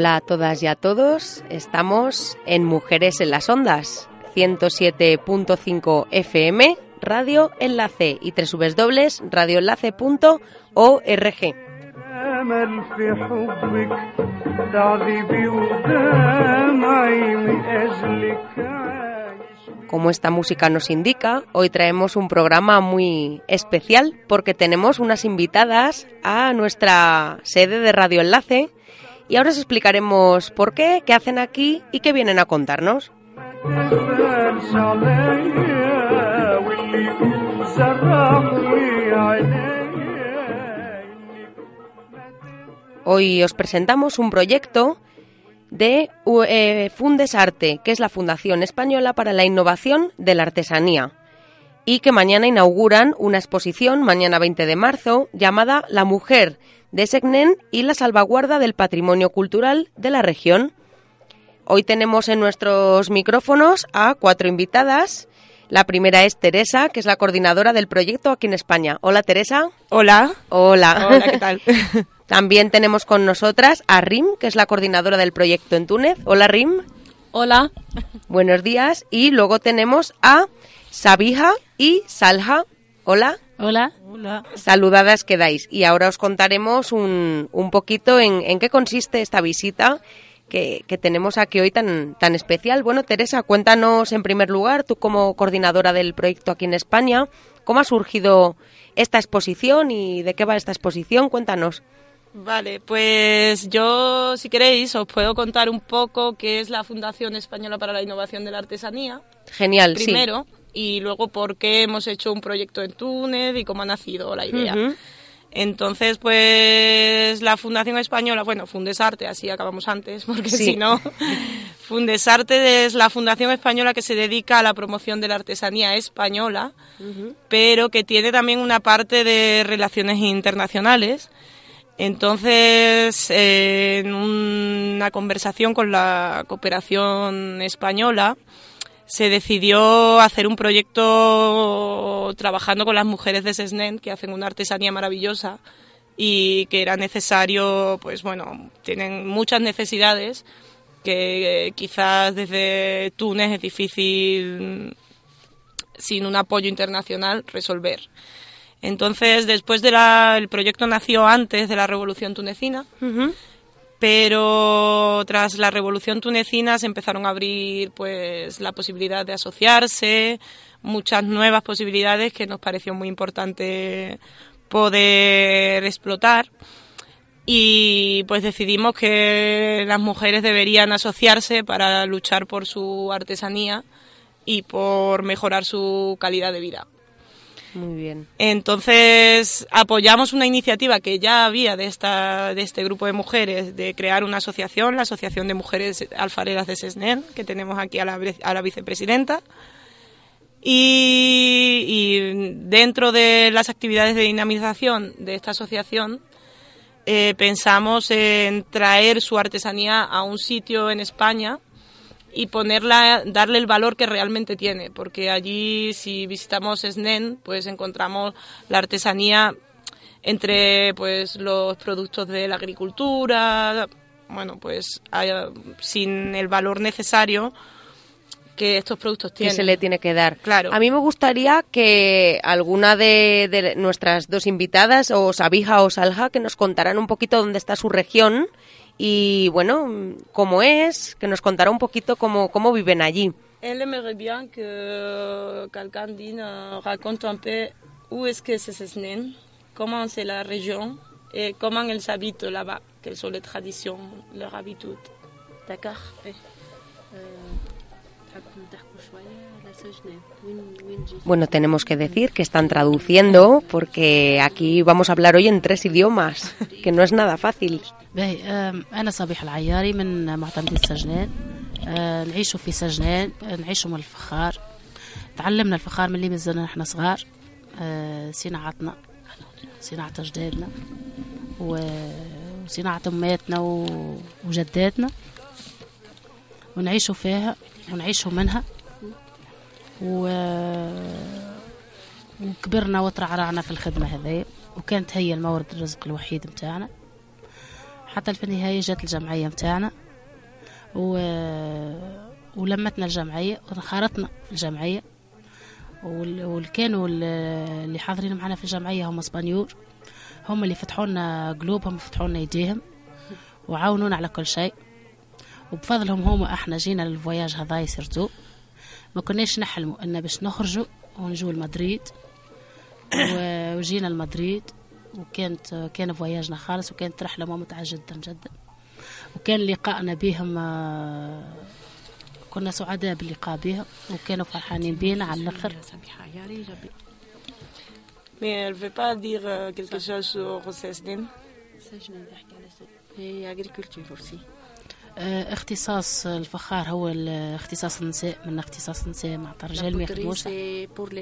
Hola a todas y a todos. Estamos en Mujeres en las Ondas, 107.5 FM, Radio Enlace y tres dobles radioenlace.org. Como esta música nos indica, hoy traemos un programa muy especial porque tenemos unas invitadas a nuestra sede de Radio Enlace y ahora os explicaremos por qué, qué hacen aquí y qué vienen a contarnos. Hoy os presentamos un proyecto de eh, Fundesarte, que es la Fundación Española para la Innovación de la Artesanía, y que mañana inauguran una exposición, mañana 20 de marzo, llamada La Mujer de Segnen y la salvaguarda del patrimonio cultural de la región. Hoy tenemos en nuestros micrófonos a cuatro invitadas. La primera es Teresa, que es la coordinadora del proyecto aquí en España. Hola, Teresa. Hola. Hola. Hola, ¿qué tal? También tenemos con nosotras a Rim, que es la coordinadora del proyecto en Túnez. Hola, Rim. Hola. Buenos días. Y luego tenemos a Sabija y Salja. Hola. Hola. Hola. Saludadas quedáis. Y ahora os contaremos un, un poquito en, en qué consiste esta visita que, que tenemos aquí hoy tan, tan especial. Bueno, Teresa, cuéntanos en primer lugar, tú como coordinadora del proyecto aquí en España, ¿cómo ha surgido esta exposición y de qué va esta exposición? Cuéntanos. Vale, pues yo, si queréis, os puedo contar un poco qué es la Fundación Española para la Innovación de la Artesanía, Genial, sí. Y luego por qué hemos hecho un proyecto en Túnez y cómo ha nacido la idea. Entonces, pues la Fundación Española, bueno, Fundesarte, así acabamos antes, porque Sí. si no, Fundesarte es la Fundación Española que se dedica a la promoción de la artesanía española, pero que tiene también una parte de relaciones internacionales. Entonces, eh, en una conversación con la cooperación española, se decidió hacer un proyecto trabajando con las mujeres de Sesnen, que hacen una artesanía maravillosa y que era necesario, pues bueno, tienen muchas necesidades que eh, quizás desde Túnez es difícil sin un apoyo internacional resolver. Entonces, después de la, el proyecto nació antes de la Revolución tunecina. Pero tras la revolución tunecina se empezaron a abrir pues la posibilidad de asociarse, muchas nuevas posibilidades que nos pareció muy importante poder explotar y pues decidimos que las mujeres deberían asociarse para luchar por su artesanía y por mejorar su calidad de vida. Muy bien. Entonces apoyamos una iniciativa que ya había de esta de este grupo de mujeres de crear una asociación, la Asociación de Mujeres Alfareras de Sesnen, que tenemos aquí a la, a la vicepresidenta. Y, y dentro de las actividades de dinamización de esta asociación eh, pensamos en traer su artesanía a un sitio en España y ponerla, darle el valor que realmente tiene, porque allí si visitamos SNEN, pues encontramos la artesanía entre pues los productos de la agricultura, bueno, pues hay- sin el valor necesario que estos productos que tienen. se le tiene que dar. Claro. A mí me gustaría que alguna de, de nuestras dos invitadas, o Sabija o Salja, que nos contaran un poquito dónde está su región y, bueno, cómo es, que nos contara un poquito cómo, cómo viven allí. Elle aimerait bien que quelqu'un dîne, euh, raconte un peu où est-ce que c'est Sesnen, comment c'est la région et comment elles habitent là-bas, quelles sont les traditions, leurs habitudes. D'accord Bueno, tenemos que decir que están traduciendo porque aquí vamos a hablar hoy en tres idiomas, que no es nada fácil. آه، آه، آه، صناعة و- وجداتنا. ونعيشوا فيها ونعيشوا منها. و... وكبرنا وترعرعنا في الخدمة هذه وكانت هي المورد الرزق الوحيد متاعنا. حتى في النهاية جات الجمعية متاعنا. و... ولمتنا الجمعية وانخرطنا في الجمعية. وال- واللي كانوا ال- اللي حاضرين معنا في الجمعية هم اسبانيول. هم اللي فتحوا لنا قلوبهم وفتحوا لنا يديهم وعاونونا على كل شيء. وبفضلهم هما إحنا جينا للفواياج هذا سيرتو ما كناش نحلموا أن باش نخرجوا ونجوا لمدريد وجينا لمدريد وكانت كان فواياجنا خالص وكانت رحلة ممتعة جدا جدا وكان لقائنا بهم آه، كنا سعداء باللقاء بهم وكانوا فرحانين بينا على الأخر Mais elle veut pas dire quelque chose sur Cesden. هي agriculture aussi. آه، اختصاص الفخار هو اختصاص النساء من اختصاص النساء مع الرجال ما يخدموش بور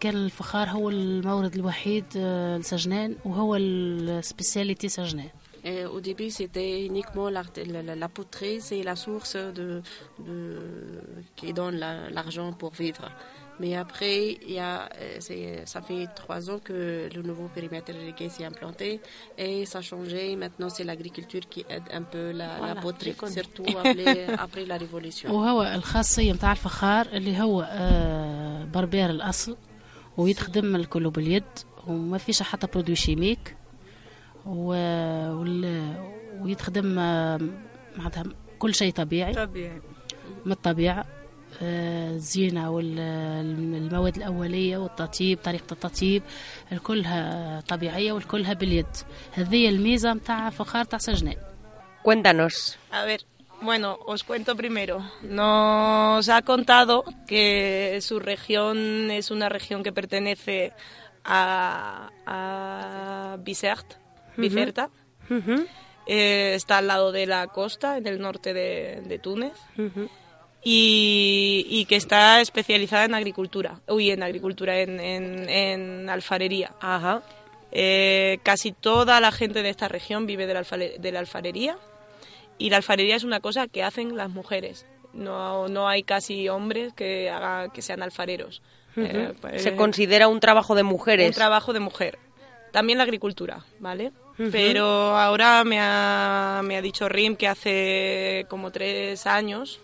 كان الفخار هو المورد الوحيد آه، لسجنان وهو السبيسياليتي سجنان. Au début, c'était uniquement la, la, la poterie, c'est la source de, de, qui donne l'argent la, pour vivre. Mais après, il y a, euh, ça fait trois ans que le nouveau périmètre irrigué s'est implanté et ça a changé. Maintenant, c'est l'agriculture qui aide un peu la, la Voilà, poterie, je connais. surtout après, après la révolution. وهو الخاصية متاع الفخار اللي هو آه، بربير الأصل ويتخدم الكل باليد وما فيش حتى برودوي شيميك و... وال... ويتخدم آه، معناتها كل شيء طبيعي طبيعي من الطبيعة آه، الزينة والمواد الأولية والتطيب طريقة التطيب الكلها طبيعية والكلها باليد هذه الميزة متاع فخار تاع سجنان Cuéntanos. A ver, bueno, os cuento primero. Nos ha contado que su región es una región que pertenece a, a Bizerte, Bizerta. Ujú, Eh, está al lado de la costa, en el norte de, de Túnez. ujú. Y, y que está especializada en agricultura. Uy, en agricultura, en, en- en alfarería. Ajá. Eh, casi toda la gente de esta región vive de la, de la alfarería y la alfarería es una cosa que hacen las mujeres. No, no hay casi hombres que, haga, que sean alfareros. Eh, pues, Se considera un trabajo de un mujeres. trabajo de mujer. También la agricultura, ¿vale? Pero ahora me ha, me ha dicho Rim que hace como tres años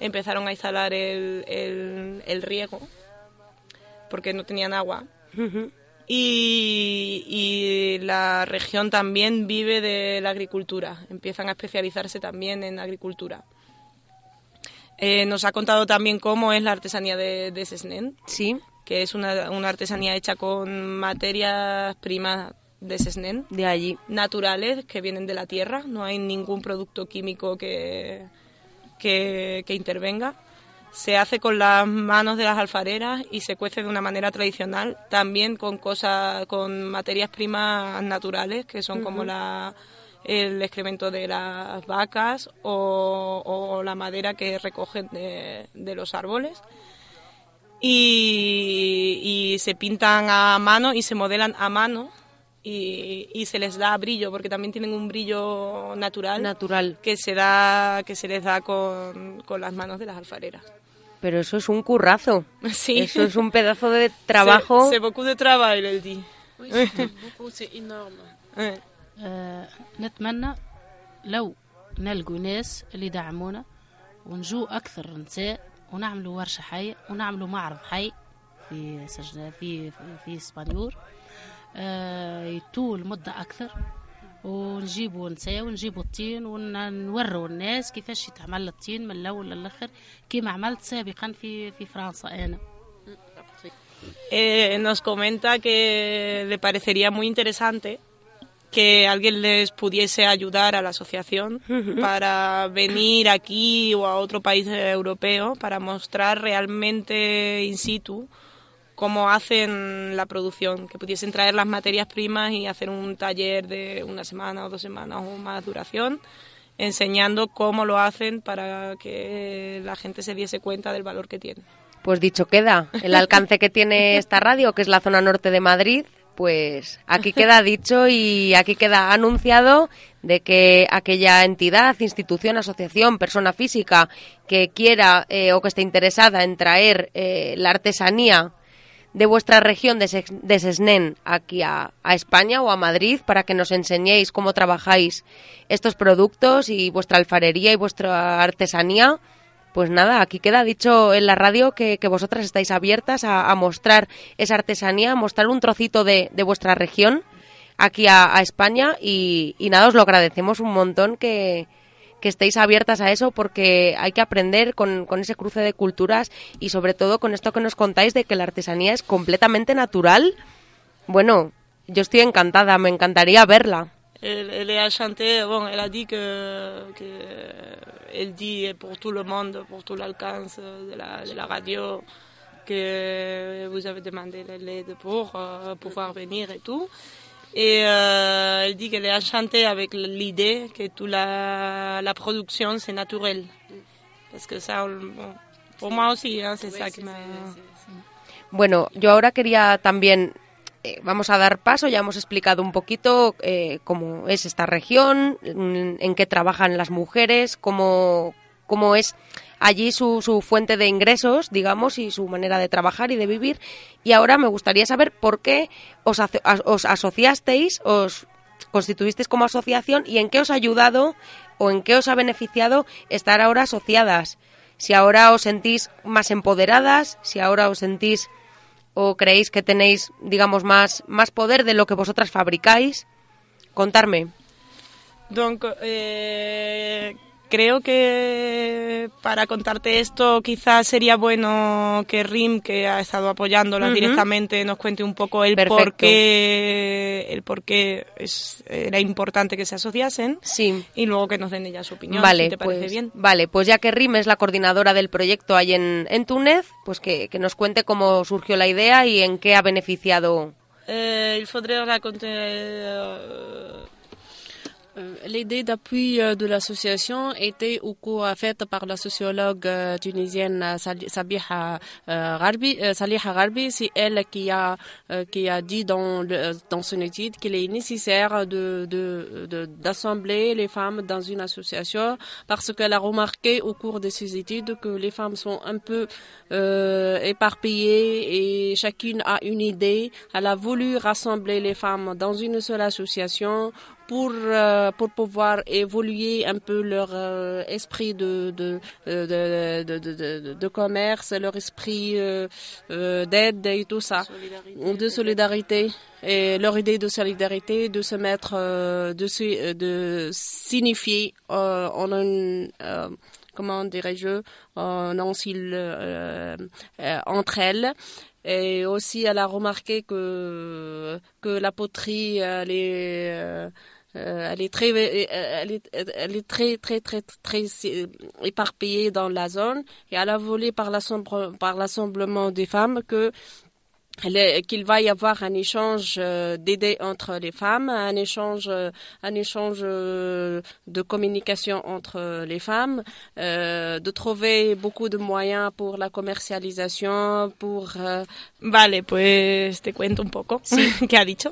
empezaron a instalar el, el- el riego porque no tenían agua. Y, y la región también vive de la agricultura, empiezan a especializarse también en agricultura. Eh, nos ha contado también cómo es la artesanía de, de Sesnen, Sí, que es una, una artesanía hecha con materias primas de Sesnen, de allí. naturales que vienen de la tierra, no hay ningún producto químico que, que, que intervenga. Se hace con las manos de las alfareras y se cuece de una manera tradicional, también con cosas, con materias primas naturales, que son como la, el excremento de las vacas o, o la madera que recogen de, de los árboles. Y, y se pintan a mano y se modelan a mano y, y se les da brillo porque también tienen un brillo natural Natural. que se da que se les da con, con las manos de las alfareras Pero eso es un currazo. sí Eso es un pedazo de trabajo. c'est beaucoup de travail elle dit Oui, c'est beaucoup, c'est énorme. Ouais. آه، نتمنى لو نلقوا ناس اللي يدعمونا ونجو أكثر نساء ونعملوا ورشة حية ونعملوا معرض حي في سجن في في, في اسبانيول آه، يطول مدة أكثر ونجيبوا نساء ونجيبوا الطين ونوروا الناس كيفاش يتعمل الطين من الأول للآخر كيما عملت سابقا في في فرنسا أنا Eh, nos comenta que le parecería muy interesante que alguien les pudiese ayudar a la asociación para venir aquí o a otro país europeo para mostrar realmente in situ cómo hacen la producción, que pudiesen traer las materias primas y hacer un taller de una semana o dos semanas o más duración, enseñando cómo lo hacen para que la gente se diese cuenta del valor que tiene. Pues dicho queda, el alcance que tiene esta radio, que es la zona norte de Madrid, pues aquí queda dicho y aquí queda anunciado de que aquella entidad, institución, asociación, persona física que quiera eh, o que esté interesada en traer eh, la artesanía de vuestra región de, de Sesnen aquí a, España o a Madrid para que nos enseñéis cómo trabajáis estos productos y vuestra alfarería y vuestra artesanía. Pues nada, aquí queda dicho en la radio que, que vosotras estáis abiertas a, a mostrar esa artesanía, a mostrar un trocito de, de vuestra región aquí a, a España y, y nada, os lo agradecemos un montón que, que estéis abiertas a eso porque hay que aprender con, ese cruce de culturas y sobre todo con esto que nos contáis de que la artesanía es completamente natural. Bueno, yo estoy encantada, me encantaría verla. Elle, elle a chanté, bon, elle a dit que, que elle dit pour tout le monde, pour tout l'alcance de la, de la radio, que vous avez demandé l'aide pour euh, pouvoir venir et tout. Et euh, elle dit qu'elle a chanté avec l'idée que toute la, la production c'est naturel. Parce que ça, on- bon, pour moi aussi, hein, c'est ça qui m'a... Bueno, yo ahora quería también, eh, vamos a dar paso, ya hemos explicado un poquito eh, cómo es esta región, en, en qué trabajan las mujeres, cómo, cómo es allí su, su fuente de ingresos, digamos, y su manera de trabajar y de vivir. Y ahora me gustaría saber por qué os, os asociasteis, os constituisteis como asociación y en qué os ha ayudado o en qué os ha beneficiado estar ahora asociadas. Si ahora os sentís más empoderadas, si ahora os sentís o creéis que tenéis, digamos, más, más poder de lo que vosotras fabricáis. Contarme. Creo que para contarte esto quizás sería bueno que Rim, que ha estado apoyándolas Ujú. directamente, nos cuente un poco el Perfecto. por qué, el por qué es, era importante que se asociasen Sí. y luego que nos den ella su opinión, Vale, si te parece pues, bien. vale, pues ya que Rim es la coordinadora del proyecto ahí en, en Túnez, pues que, que nos cuente cómo surgió la idea y en qué ha beneficiado. Euh, il faudrait raconter... euh, L'idée d'appui euh, de l'association était au cours faite par la sociologue euh, tunisienne Sabiha euh, Saliha Gharbi, c'est elle qui a qui a dit dans le, dans son étude qu'il est nécessaire de de- de- d'assembler les femmes dans une association parce qu'elle a remarqué au cours de ses études que les femmes sont un peu euh, éparpillées et chacune a une idée. Elle a voulu rassembler les femmes dans une seule association pour euh, pour pouvoir évoluer un peu leur euh, esprit de de de, de, de, de- de commerce, leur esprit euh, euh, d'aide et tout ça, de solidarité et leur idée de solidarité, de se mettre, euh, de se, de signifier euh, en un euh, comment dirais-je, en euh, euh, entre elles. Et aussi, elle a remarqué que que la poterie, elle est euh, elle est très, euh, elle est, elle est très, très, très, très, euh, éparpillée dans la zone. Et elle a volé par l'assemble- par l'assemblement des femmes que qu'il va y avoir un échange d'idées entre les femmes, un échange, un échange de communication entre les femmes, euh, de trouver beaucoup de moyens pour la commercialisation, pour euh, Vale, pues te cuento un poco qué ha dicho.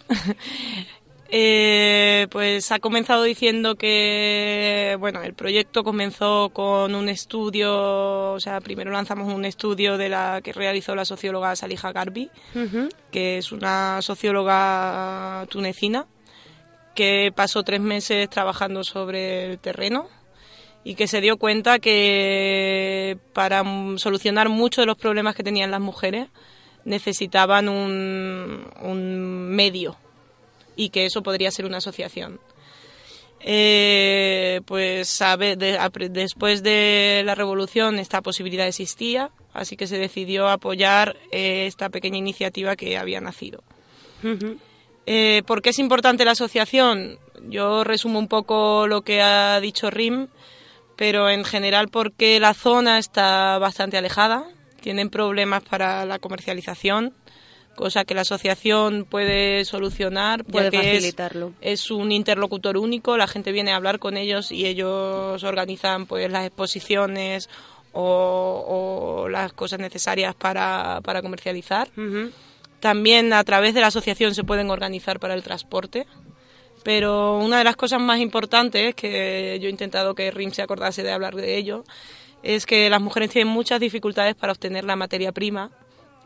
Eh, pues ha comenzado diciendo que, bueno, el proyecto comenzó con un estudio, o sea, primero lanzamos un estudio de la que realizó la socióloga Salija Garbi, que es una socióloga tunecina, que pasó tres meses trabajando sobre el terreno y que se dio cuenta que para solucionar muchos de los problemas que tenían las mujeres necesitaban un, un medio y que eso podría ser una asociación. Eh, pues sabe, de- después de la revolución esta posibilidad existía, así que se decidió apoyar eh, esta pequeña iniciativa que había nacido. Eh, ¿Por qué es importante la asociación? Yo resumo un poco lo que ha dicho Rim, pero en general porque la zona está bastante alejada, tienen problemas para la comercialización, cosa que la asociación puede solucionar Puede porque facilitarlo. es un interlocutor único, la gente viene a hablar con ellos y ellos organizan pues las exposiciones o, o las cosas necesarias para, para comercializar. También a través de la asociación se pueden organizar para el transporte. Pero una de las cosas más importantes, que yo he intentado que RIM se acordase de hablar de ello, es que las mujeres tienen muchas dificultades para obtener la materia prima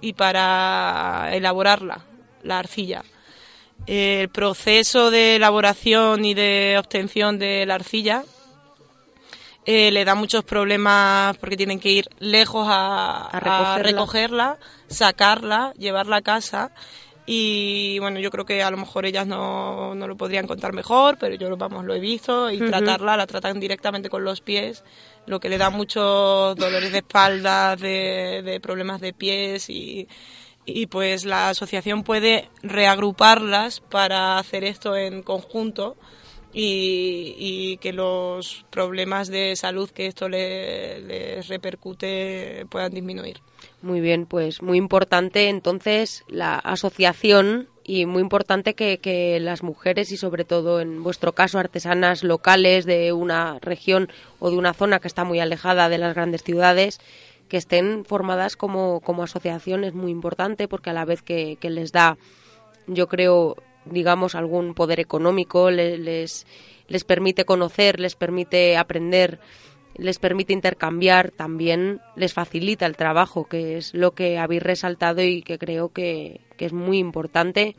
y para elaborarla, la arcilla. El proceso de elaboración y de obtención de la arcilla eh, le da muchos problemas porque tienen que ir lejos a, A recogerla. a recogerla, sacarla, llevarla a casa. Y bueno, yo creo que a lo mejor ellas no, no lo podrían contar mejor, pero yo vamos, lo he visto y tratarla, la tratan directamente con los pies, lo que le da muchos dolores de espalda, de, de problemas de pies y, y pues la asociación puede reagruparlas para hacer esto en conjunto y, que los problemas de salud que esto le- les repercute puedan disminuir. Muy bien, pues muy importante entonces la asociación y muy importante que, que las mujeres y sobre todo en vuestro caso artesanas locales de una región o de una zona que está muy alejada de las grandes ciudades que estén formadas como, como asociación es muy importante porque a la vez que les da yo creo, digamos, algún poder económico, le- les, les permite conocer, les permite aprender, les permite intercambiar, también les facilita el trabajo, que es lo que habéis resaltado y que creo que, que es muy importante.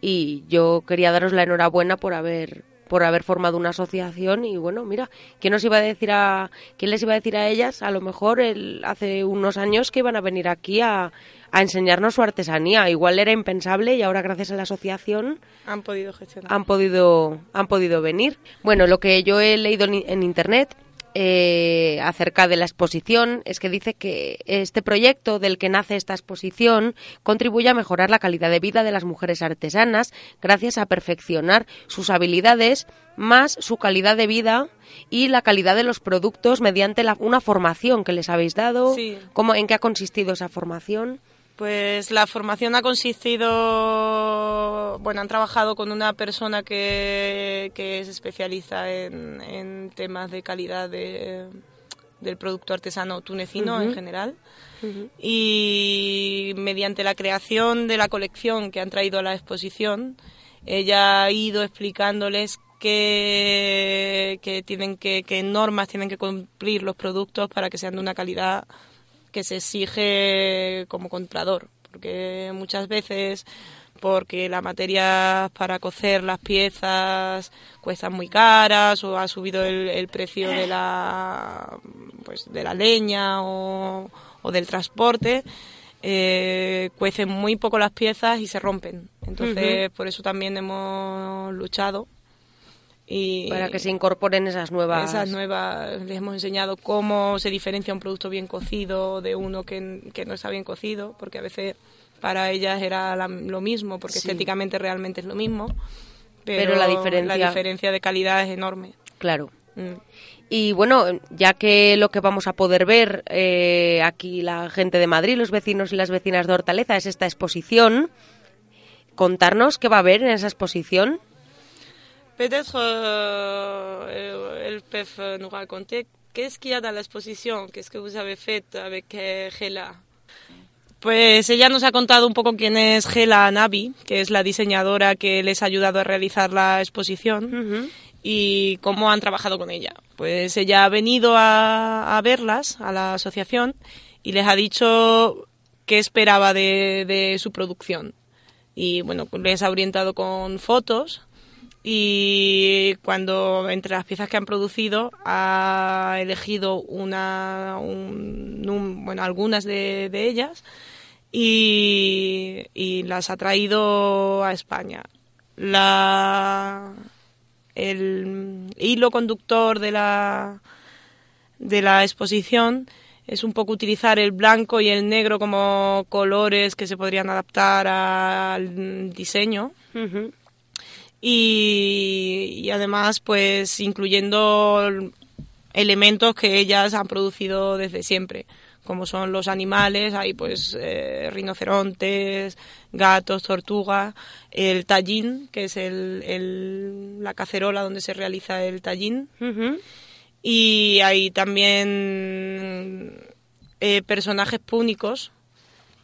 Y yo quería daros la enhorabuena por haber por haber formado una asociación y bueno, mira, ¿quién nos iba a decir a quién les iba a decir a ellas? A lo mejor hace unos años que iban a venir aquí a, a enseñarnos su artesanía. Igual era impensable y ahora gracias a la asociación Han podido gestionar. han podido han podido venir. Bueno, lo que yo he leído en, internet eh, acerca de la exposición es que dice que este proyecto del que nace esta exposición contribuye a mejorar la calidad de vida de las mujeres artesanas gracias a perfeccionar sus habilidades más su calidad de vida y la calidad de los productos mediante la- una formación que les habéis dado. Sí. ¿Cómo, ¿En qué ha consistido esa formación? Pues la formación ha consistido, bueno, han trabajado con una persona que, que se especializa en, en temas de calidad de- del producto artesano tunecino en general. Y mediante la creación de la colección que han traído a la exposición, ella ha ido explicándoles qué, qué tienen que, qué normas tienen que cumplir los productos para que sean de una calidad que se exige como comprador, porque muchas veces porque la materia para cocer las piezas cuestan muy caras o ha subido el, el precio de la pues de la leña o, o del transporte eh, cuecen muy poco las piezas y se rompen. Entonces por eso también hemos luchado y Para que se incorporen esas nuevas... esas nuevas, les hemos enseñado cómo se diferencia un producto bien cocido de uno que, que no está bien cocido, porque a veces para ellas era la- lo mismo, porque Sí. estéticamente realmente es lo mismo, pero, Pero la diferencia- la diferencia de calidad es enorme. Claro. Mm. Y bueno, ya que lo que vamos a poder ver eh, aquí la gente de Madrid, los vecinos y las vecinas de Hortaleza, es esta exposición, contarnos qué va a haber en esa exposición. Peut-être euh, elles peuvent euh, nous raconter qu'est-ce qu'il y a dans l'exposition, qu'est-ce que vous avez fait avec Gela. Pues ella nos ha contado un poco quién es Gela Navi, que es la diseñadora que les ha ayudado a realizar la exposición y cómo han trabajado con ella. Pues ella ha venido a, a verlas, a la asociación, y les ha dicho qué esperaba de, de su producción. Y bueno, les ha orientado con fotos y cuando entre las piezas que han producido ha elegido una, un- un- bueno, algunas de, ellas y las ha traído a España. La, el hilo conductor de la, de la exposición es un poco utilizar el blanco y el negro como colores que se podrían adaptar al diseño y, y además pues incluyendo elementos que ellas han producido desde siempre como son los animales hay pues eh, rinocerontes gatos tortugas el tallín que es el, el- la cacerola donde se realiza el tallín. Y hay también eh, personajes púnicos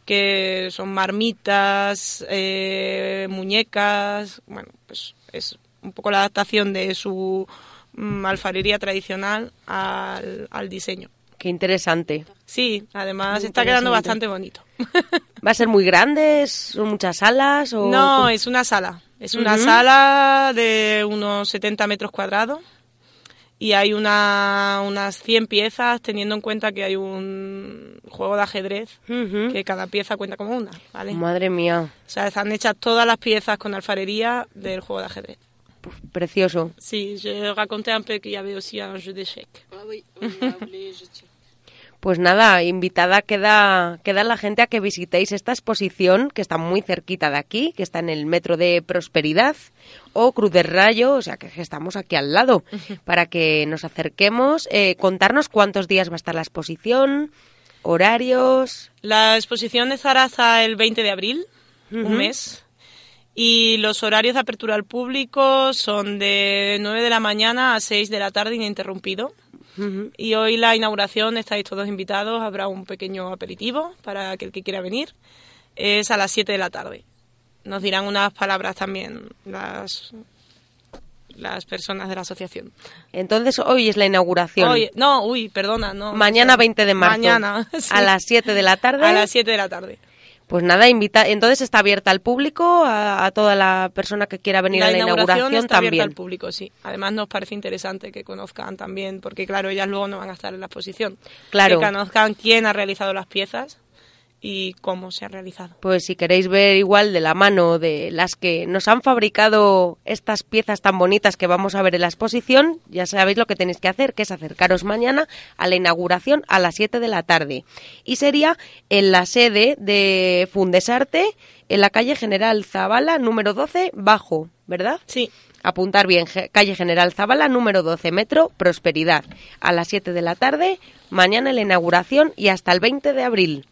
que son marmitas, eh, muñecas, bueno, pues es un poco la adaptación de su mm, alfarería tradicional al, al diseño. Qué interesante. Sí, además está quedando bastante bonito. ¿Va a ser muy grande? ¿Son muchas salas? O No, es una sala. Es una sala de unos 70 metros cuadrados y hay una, unas 100 piezas teniendo en cuenta que hay un juego de ajedrez Ujú. que cada pieza cuenta como una, ¿vale? Madre mía, O sea, están hechas todas las piezas con alfarería del juego de ajedrez. precioso. Sí, je raconté un peu qu'il y avait aussi un jeu d'échecs. Ah oui, tiens. Pues nada, invitada queda, queda la gente a que visitéis esta exposición que está muy cerquita de aquí, que está en el metro de Prosperidad o Cruz del Rayo, o sea que estamos aquí al lado, para que nos acerquemos, eh, contarnos cuántos días va a estar la exposición, horarios. La exposición estará hasta el 20 de abril, un mes. Y los horarios de apertura al público son de 9 de la mañana a 6 de la tarde ininterrumpido. Y hoy la inauguración, estáis todos invitados, habrá un pequeño aperitivo para aquel que quiera venir. Es a las 7 de la tarde. Nos dirán unas palabras también las, las personas de la asociación. Entonces hoy es la inauguración. Hoy- no, uy, perdona, no. Mañana 20 de marzo. Mañana, sí. A las 7 de la tarde. A las 7 de la tarde. Pues nada, invita. Entonces está abierta al público, a, a toda la persona que quiera venir a la inauguración está abierta también. al público, sí. Además nos parece interesante que conozcan también, porque claro, ellas luego no van a estar en la exposición. Claro. Que conozcan quién ha realizado las piezas y cómo se ha realizado. Pues si queréis ver igual de la mano de las que nos han fabricado estas piezas tan bonitas que vamos a ver en la exposición, ya sabéis lo que tenéis que hacer, que es acercaros mañana a la inauguración a las 7 de la tarde. Y sería en la sede de Fundesarte, en la calle General Zavala, número 12, bajo, ¿verdad? Sí, Apuntar bien, calle General Zavala, número 12, metro Prosperidad, a las 7 de la tarde, mañana en la inauguración y hasta el 20 de abril.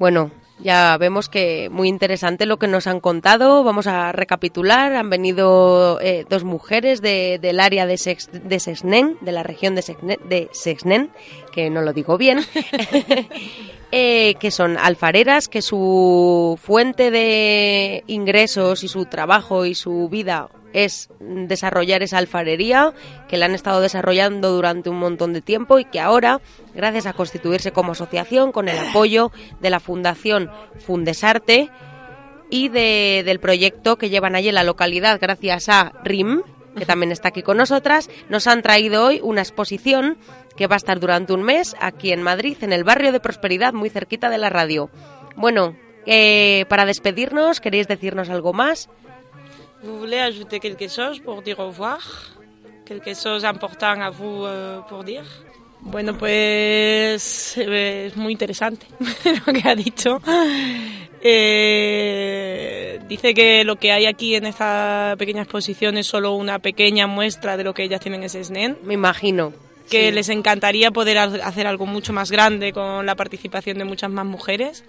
Bueno, ya vemos que muy interesante lo que nos han contado. Vamos a recapitular. Han venido eh, dos mujeres de- del área de, Sex, de Sexnen, de la región de, Sexne- de Sexnen, que no lo digo bien, eh, que son alfareras, que su fuente de ingresos y su trabajo y su vida es desarrollar esa alfarería que la han estado desarrollando durante un montón de tiempo y que ahora, gracias a constituirse como asociación con el apoyo de la Fundación Fundesarte y de- del proyecto que llevan allí en la localidad, gracias a RIM, que también está aquí con nosotras, nos han traído hoy una exposición que va a estar durante un mes aquí en Madrid, en el barrio de Prosperidad, muy cerquita de la radio. Bueno, eh, para despedirnos, ¿queréis decirnos algo más? Vous voulez ajouter quelque chose pour dire au revoir Quelque chose important à vous euh, pour dire Bueno, pues eh, es muy interesante lo que ha dicho. Eh, dice que lo que hay aquí en esta pequeña exposición es solo una pequeña muestra de lo que ellas tienen en SNEN. Me imagino. que Sí. les encantaría poder ha- hacer algo mucho más grande con la participación de muchas más mujeres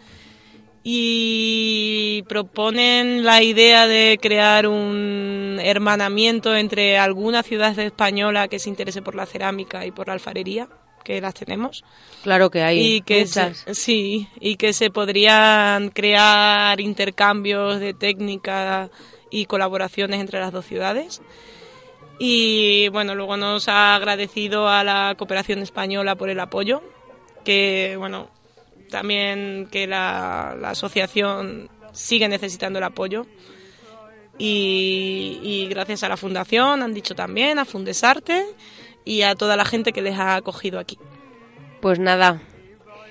y proponen la idea de crear un hermanamiento entre alguna ciudad española que se interese por la cerámica y por la alfarería que las tenemos Claro que hay y que se, muchas. sí y que se podrían crear intercambios de técnica y colaboraciones entre las dos ciudades y bueno luego nos ha agradecido a la cooperación española por el apoyo que bueno también que la, asociación sigue necesitando el apoyo. Y, y gracias a la fundación han dicho también a Fundesarte y a toda la gente que les ha acogido aquí. Pues nada,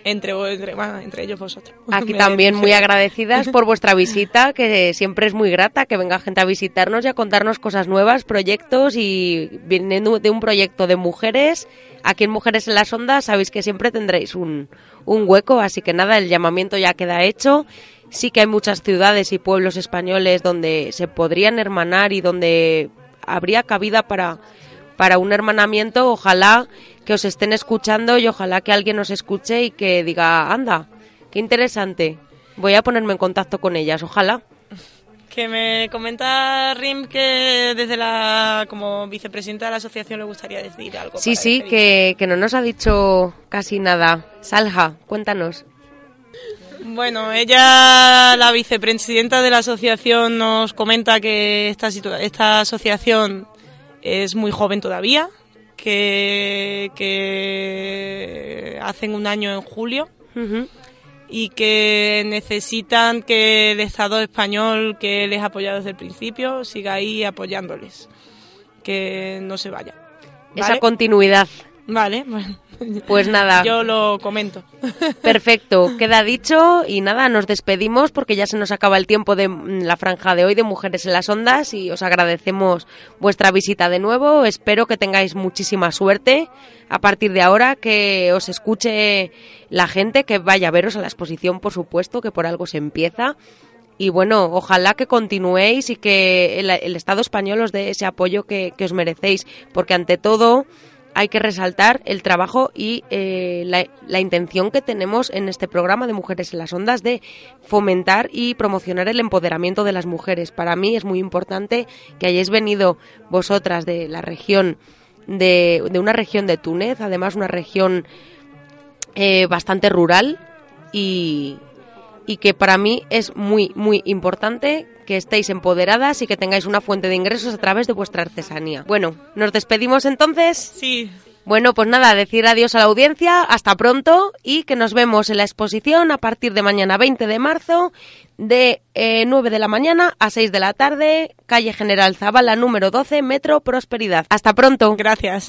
entre, entre, bueno, entre ellos vosotros. Aquí también muy agradecidas por vuestra visita, que siempre es muy grata que venga gente a visitarnos y a contarnos cosas nuevas, proyectos y viniendo de un proyecto de mujeres. Aquí en Mujeres en las Ondas sabéis que siempre tendréis un, un hueco, así que nada, el llamamiento ya queda hecho. Sí que hay muchas ciudades y pueblos españoles donde se podrían hermanar y donde habría cabida para, para un hermanamiento. Ojalá que os estén escuchando y ojalá que alguien os escuche y que diga, anda, qué interesante. Voy a ponerme en contacto con ellas, ojalá. Que me comenta Rim que desde la como vicepresidenta de la asociación le gustaría decir algo. Sí, sí, despedirse. que, que no nos ha dicho casi nada. Salja, cuéntanos. Bueno, ella, la vicepresidenta de la asociación, nos comenta que esta, esta asociación es muy joven todavía, que, que hacen un año en julio y que necesitan que el Estado español, que les ha apoyado desde el principio, siga ahí apoyándoles, que no se vaya. Esa continuidad. Vale, bueno. Pues nada. Yo lo comento. Perfecto, queda dicho y nada, nos despedimos porque ya se nos acaba el tiempo de mm, la franja de hoy de Mujeres en las Ondas y os agradecemos vuestra visita de nuevo. Espero que tengáis muchísima suerte a partir de ahora, que os escuche la gente, que vaya a veros a la exposición, por supuesto, que por algo se empieza. Y bueno, ojalá que continuéis y que el, el Estado español os dé ese apoyo que, que os merecéis, porque ante todo hay que resaltar el trabajo y eh, la, intención que tenemos en este programa de Mujeres en las Ondas de fomentar y promocionar el empoderamiento de las mujeres. Para mí es muy importante que hayáis venido vosotras de la región, de, de una región de Túnez, además una región eh, bastante rural y, y que para mí es muy, muy importante que estéis empoderadas y que tengáis una fuente de ingresos a través de vuestra artesanía. Bueno, nos despedimos entonces. Sí, Bueno, pues nada, decir adiós a la audiencia, hasta pronto y que nos vemos en la exposición a partir de mañana 20 de marzo de eh, 9 de la mañana a 6 de la tarde, calle General Zavala número 12, Metro Prosperidad. Hasta pronto. gracias.